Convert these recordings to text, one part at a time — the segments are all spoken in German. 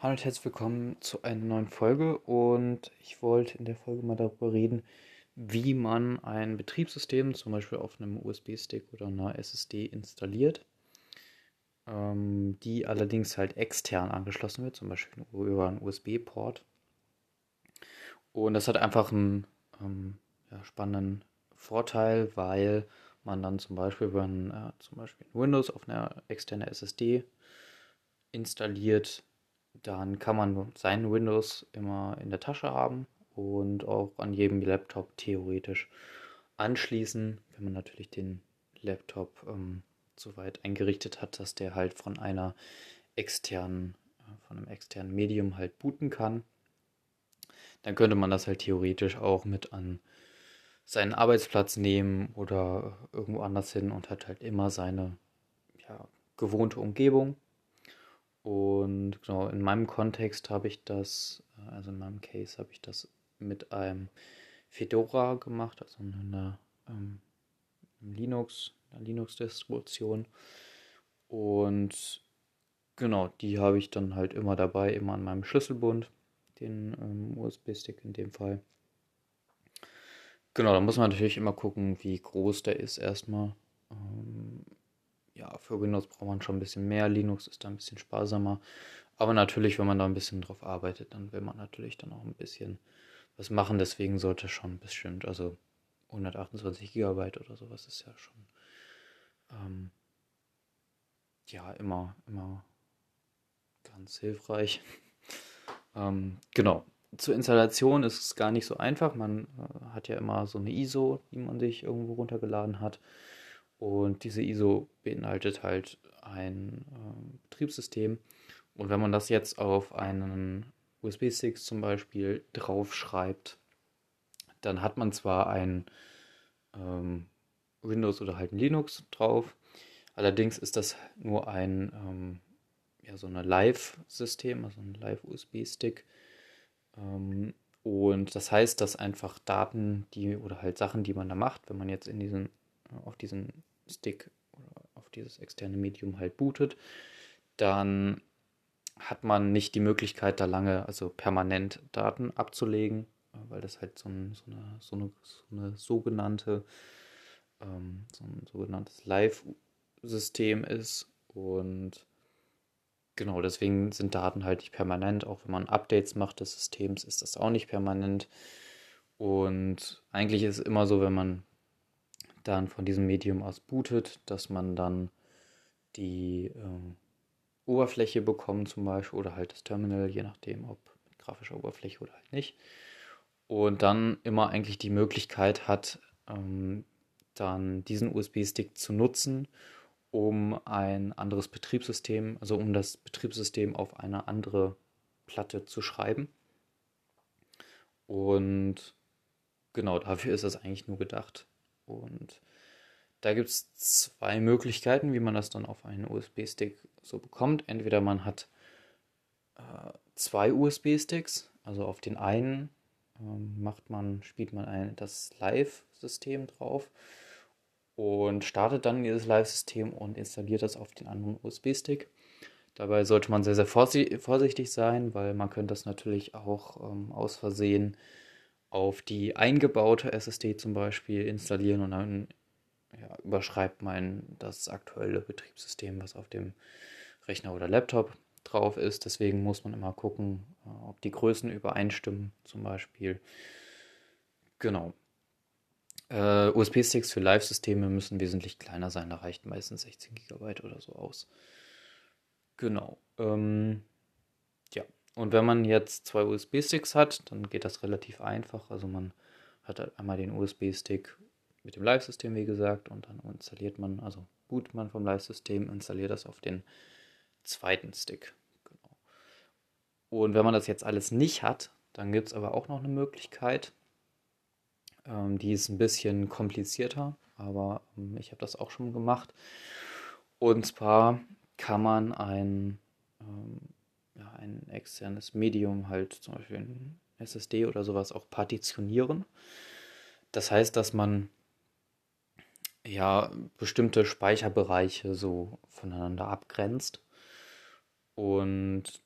Hallo und herzlich willkommen zu einer neuen Folge und ich wollte in der Folge mal darüber reden, wie man ein Betriebssystem zum Beispiel auf einem USB-Stick oder einer SSD installiert, ähm, die allerdings halt extern angeschlossen wird, zum Beispiel über einen USB-Port. Und das hat einfach einen ähm, ja, spannenden Vorteil, weil man dann zum Beispiel über ein, äh, zum Beispiel Windows auf einer externen SSD installiert dann kann man sein Windows immer in der Tasche haben und auch an jedem Laptop theoretisch anschließen, wenn man natürlich den Laptop ähm, so weit eingerichtet hat, dass der halt von einer externen, äh, von einem externen Medium halt booten kann. Dann könnte man das halt theoretisch auch mit an seinen Arbeitsplatz nehmen oder irgendwo anders hin und hat halt immer seine ja, gewohnte Umgebung. Und genau, in meinem Kontext habe ich das, äh, also in meinem Case habe ich das mit einem Fedora gemacht, also einer ähm, Linux, einer Linux-Distribution. Und genau, die habe ich dann halt immer dabei, immer an meinem Schlüsselbund, den ähm, USB-Stick in dem Fall. Genau, da muss man natürlich immer gucken, wie groß der ist erstmal. Ähm, ja, für Windows braucht man schon ein bisschen mehr. Linux ist da ein bisschen sparsamer. Aber natürlich, wenn man da ein bisschen drauf arbeitet, dann will man natürlich dann auch ein bisschen was machen. Deswegen sollte schon bestimmt, also 128 Gigabyte oder sowas ist ja schon ähm, ja immer, immer ganz hilfreich. ähm, genau. Zur Installation ist es gar nicht so einfach. Man äh, hat ja immer so eine ISO, die man sich irgendwo runtergeladen hat. Und diese ISO beinhaltet halt ein äh, Betriebssystem. Und wenn man das jetzt auf einen USB-Stick zum Beispiel draufschreibt, dann hat man zwar ein ähm, Windows oder halt ein Linux drauf, allerdings ist das nur ein ähm, ja, so Live-System, also ein Live-USB-Stick. Ähm, und das heißt, dass einfach Daten, die oder halt Sachen, die man da macht, wenn man jetzt in diesen, auf diesen Stick oder auf dieses externe Medium halt bootet, dann hat man nicht die Möglichkeit, da lange, also permanent Daten abzulegen, weil das halt so, ein, so, eine, so, eine, so eine sogenannte, ähm, so ein sogenanntes Live-System ist. Und genau, deswegen sind Daten halt nicht permanent. Auch wenn man Updates macht des Systems, ist das auch nicht permanent. Und eigentlich ist es immer so, wenn man dann von diesem Medium aus bootet, dass man dann die äh, Oberfläche bekommt zum Beispiel oder halt das Terminal, je nachdem, ob mit grafischer Oberfläche oder halt nicht. Und dann immer eigentlich die Möglichkeit hat, ähm, dann diesen USB-Stick zu nutzen, um ein anderes Betriebssystem, also um das Betriebssystem auf eine andere Platte zu schreiben. Und genau dafür ist das eigentlich nur gedacht. Und da gibt es zwei Möglichkeiten, wie man das dann auf einen USB-Stick so bekommt. Entweder man hat äh, zwei USB-Sticks, also auf den einen ähm, macht man, spielt man ein, das Live-System drauf und startet dann dieses Live-System und installiert das auf den anderen USB-Stick. Dabei sollte man sehr, sehr vorsichtig sein, weil man könnte das natürlich auch ähm, aus Versehen auf die eingebaute SSD zum Beispiel installieren und dann ja, überschreibt man das aktuelle Betriebssystem, was auf dem Rechner oder Laptop drauf ist. Deswegen muss man immer gucken, äh, ob die Größen übereinstimmen zum Beispiel. Genau. Äh, USB-Sticks für Live-Systeme müssen wesentlich kleiner sein. Da reicht meistens 16 GB oder so aus. Genau. Ähm, und wenn man jetzt zwei USB-Sticks hat, dann geht das relativ einfach. Also man hat halt einmal den USB-Stick mit dem Live-System, wie gesagt, und dann installiert man, also boot man vom Live-System, installiert das auf den zweiten Stick. Genau. Und wenn man das jetzt alles nicht hat, dann gibt es aber auch noch eine Möglichkeit. Ähm, die ist ein bisschen komplizierter, aber ähm, ich habe das auch schon gemacht. Und zwar kann man ein ähm, ja, ein externes Medium, halt zum Beispiel ein SSD oder sowas, auch partitionieren. Das heißt, dass man ja bestimmte Speicherbereiche so voneinander abgrenzt. Und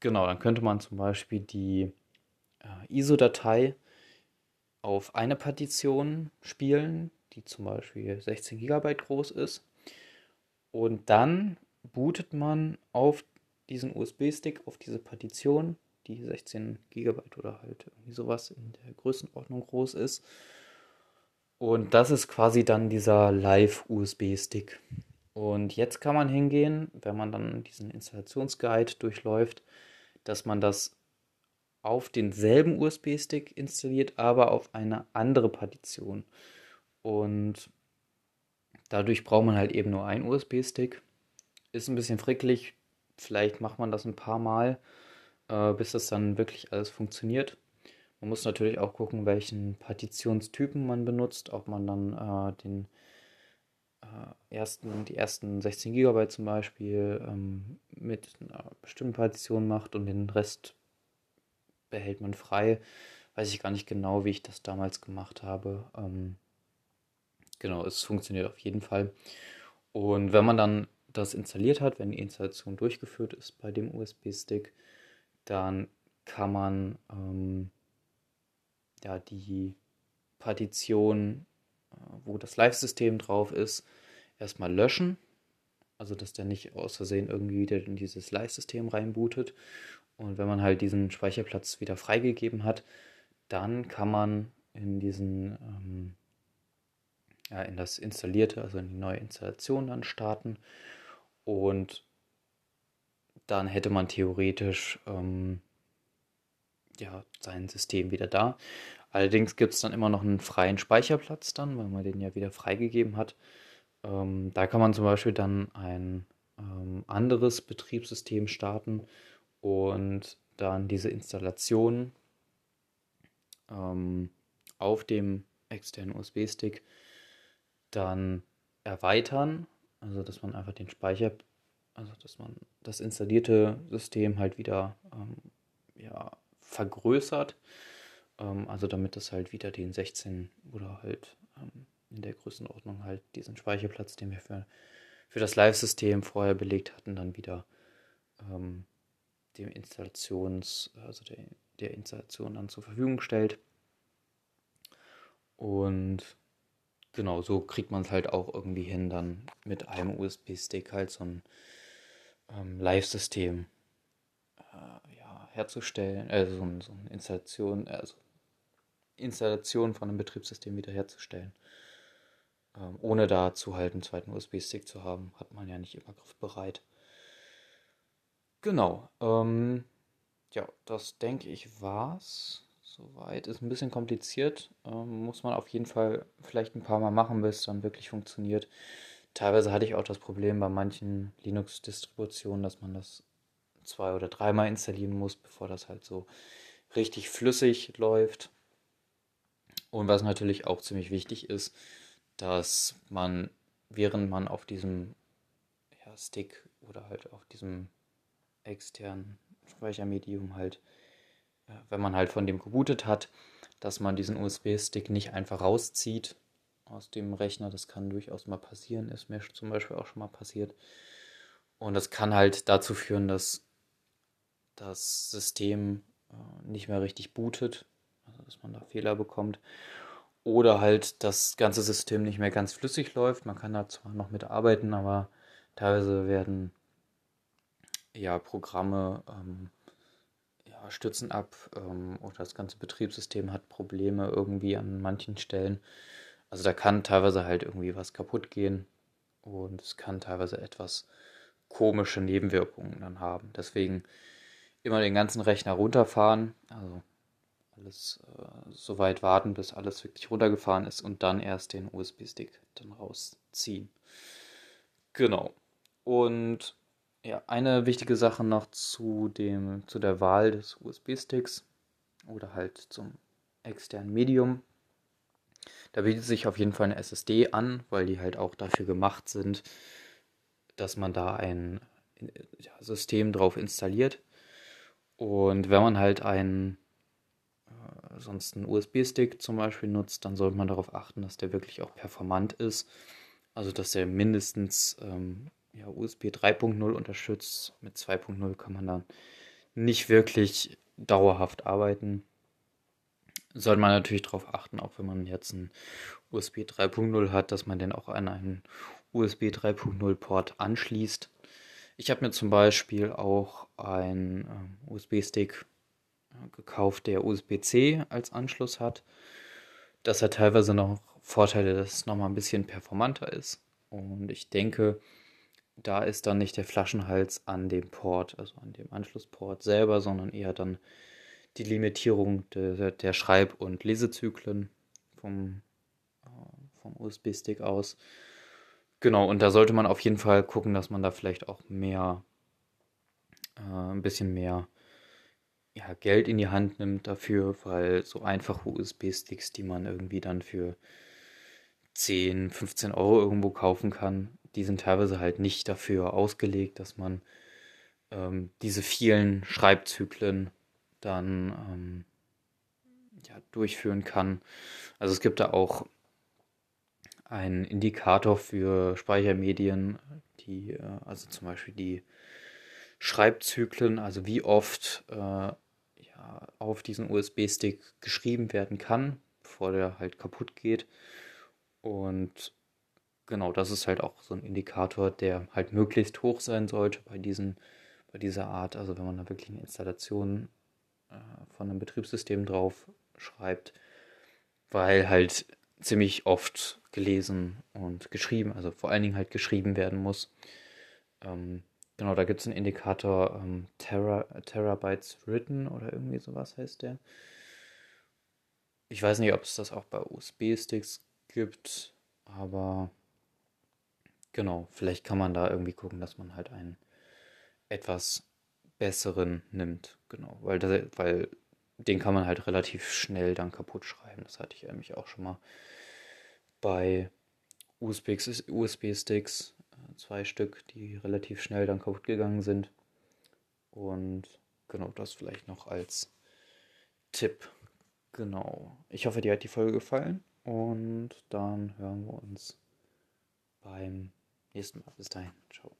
genau, dann könnte man zum Beispiel die äh, ISO-Datei auf eine Partition spielen, die zum Beispiel 16 GB groß ist. Und dann bootet man auf diesen USB-Stick, auf diese Partition, die 16 GB oder halt irgendwie sowas in der Größenordnung groß ist. Und das ist quasi dann dieser Live-USB-Stick. Und jetzt kann man hingehen, wenn man dann diesen Installationsguide durchläuft, dass man das auf denselben USB-Stick installiert, aber auf eine andere Partition. Und dadurch braucht man halt eben nur einen USB-Stick. Ist ein bisschen fricklich. Vielleicht macht man das ein paar Mal, äh, bis das dann wirklich alles funktioniert. Man muss natürlich auch gucken, welchen Partitionstypen man benutzt, ob man dann äh, den äh, ersten, die ersten 16 GB zum Beispiel ähm, mit einer bestimmten Partition macht und den Rest behält man frei. Weiß ich gar nicht genau, wie ich das damals gemacht habe. Ähm, genau, es funktioniert auf jeden Fall. Und wenn man dann das installiert hat, wenn die Installation durchgeführt ist bei dem USB-Stick, dann kann man ähm, ja die Partition, äh, wo das Live-System drauf ist, erstmal löschen. Also dass der nicht aus Versehen irgendwie wieder in dieses Live-System reinbootet. Und wenn man halt diesen Speicherplatz wieder freigegeben hat, dann kann man in diesen ähm, ja, in das installierte, also in die neue Installation dann starten. Und dann hätte man theoretisch ähm, ja, sein System wieder da. Allerdings gibt es dann immer noch einen freien Speicherplatz dann, weil man den ja wieder freigegeben hat. Ähm, da kann man zum Beispiel dann ein ähm, anderes Betriebssystem starten und dann diese Installation ähm, auf dem externen USB-Stick dann erweitern, also dass man einfach den Speicher, also dass man das installierte System halt wieder ähm, ja, vergrößert, ähm, also damit das halt wieder den 16 oder halt ähm, in der Größenordnung halt diesen Speicherplatz, den wir für, für das Live-System vorher belegt hatten, dann wieder ähm, dem Installations, also der, der Installation dann zur Verfügung stellt. Und genau, so kriegt man es halt auch irgendwie hin, dann mit einem USB-Stick halt so ein ähm, Live-System äh, ja, herzustellen, also so, so eine Installation, also Installation von einem Betriebssystem wiederherzustellen. Ähm, ohne dazu halt einen zweiten USB-Stick zu haben, hat man ja nicht immer griffbereit. Genau. Ähm, ja, das denke ich war's. Soweit. Ist ein bisschen kompliziert. Ähm, muss man auf jeden Fall vielleicht ein paar Mal machen, bis es dann wirklich funktioniert. Teilweise hatte ich auch das Problem bei manchen Linux-Distributionen, dass man das zwei oder dreimal installieren muss, bevor das halt so richtig flüssig läuft. Und was natürlich auch ziemlich wichtig ist, dass man, während man auf diesem ja, Stick oder halt auf diesem externen Speichermedium halt, wenn man halt von dem gebootet hat, dass man diesen USB-Stick nicht einfach rauszieht aus dem Rechner. Das kann durchaus mal passieren, ist mir zum Beispiel auch schon mal passiert. Und das kann halt dazu führen, dass das System äh, nicht mehr richtig bootet, also dass man da Fehler bekommt. Oder halt das ganze System nicht mehr ganz flüssig läuft. Man kann da zwar noch mitarbeiten, aber teilweise werden ja, Programme ähm, ja, stürzen ab ähm, oder das ganze Betriebssystem hat Probleme irgendwie an manchen Stellen. Also da kann teilweise halt irgendwie was kaputt gehen und es kann teilweise etwas komische Nebenwirkungen dann haben. Deswegen immer den ganzen Rechner runterfahren, also alles äh, so weit warten, bis alles wirklich runtergefahren ist und dann erst den USB-Stick dann rausziehen. Genau. Und ja, eine wichtige Sache noch zu, dem, zu der Wahl des USB-Sticks oder halt zum externen Medium. Da bietet sich auf jeden Fall eine SSD an, weil die halt auch dafür gemacht sind, dass man da ein System drauf installiert. Und wenn man halt einen äh, sonst einen USB-Stick zum Beispiel nutzt, dann sollte man darauf achten, dass der wirklich auch performant ist. Also dass der mindestens ähm, ja, USB 3.0 unterstützt. Mit 2.0 kann man dann nicht wirklich dauerhaft arbeiten. Sollte man natürlich darauf achten, auch wenn man jetzt ein USB 3.0 hat, dass man den auch an einen USB 3.0 Port anschließt. Ich habe mir zum Beispiel auch einen äh, USB-Stick gekauft, der USB-C als Anschluss hat. Das hat teilweise noch Vorteile, dass es nochmal ein bisschen performanter ist. Und ich denke, da ist dann nicht der Flaschenhals an dem Port, also an dem Anschlussport selber, sondern eher dann die Limitierung de, der Schreib- und Lesezyklen vom, äh, vom USB-Stick aus. Genau, und da sollte man auf jeden Fall gucken, dass man da vielleicht auch mehr, äh, ein bisschen mehr ja, Geld in die Hand nimmt dafür, weil so einfache USB-Sticks, die man irgendwie dann für 10, 15 Euro irgendwo kaufen kann, die sind teilweise halt nicht dafür ausgelegt, dass man ähm, diese vielen Schreibzyklen dann ähm, ja, durchführen kann. Also es gibt da auch einen Indikator für Speichermedien, die, äh, also zum Beispiel die Schreibzyklen, also wie oft äh, ja, auf diesen USB-Stick geschrieben werden kann, bevor der halt kaputt geht. Und genau, das ist halt auch so ein Indikator, der halt möglichst hoch sein sollte bei diesen, bei dieser Art. Also wenn man da wirklich eine Installation äh, von einem Betriebssystem drauf schreibt, weil halt ziemlich oft gelesen und geschrieben, also vor allen Dingen halt geschrieben werden muss. Ähm, genau, da gibt es einen Indikator ähm, Tera, Terabytes Written oder irgendwie sowas heißt der. Ich weiß nicht, ob es das auch bei USB-Sticks gibt, aber genau, vielleicht kann man da irgendwie gucken, dass man halt einen etwas besseren nimmt. Genau, weil, das, weil den kann man halt relativ schnell dann kaputt schreiben. Das hatte ich nämlich auch schon mal bei USB-Sticks, USB äh, zwei Stück, die relativ schnell dann kaputt gegangen sind. Und genau das vielleicht noch als Tipp. Genau. Ich hoffe, dir hat die Folge gefallen und dann hören wir uns beim nächsten Mal. Bis dahin. Ciao.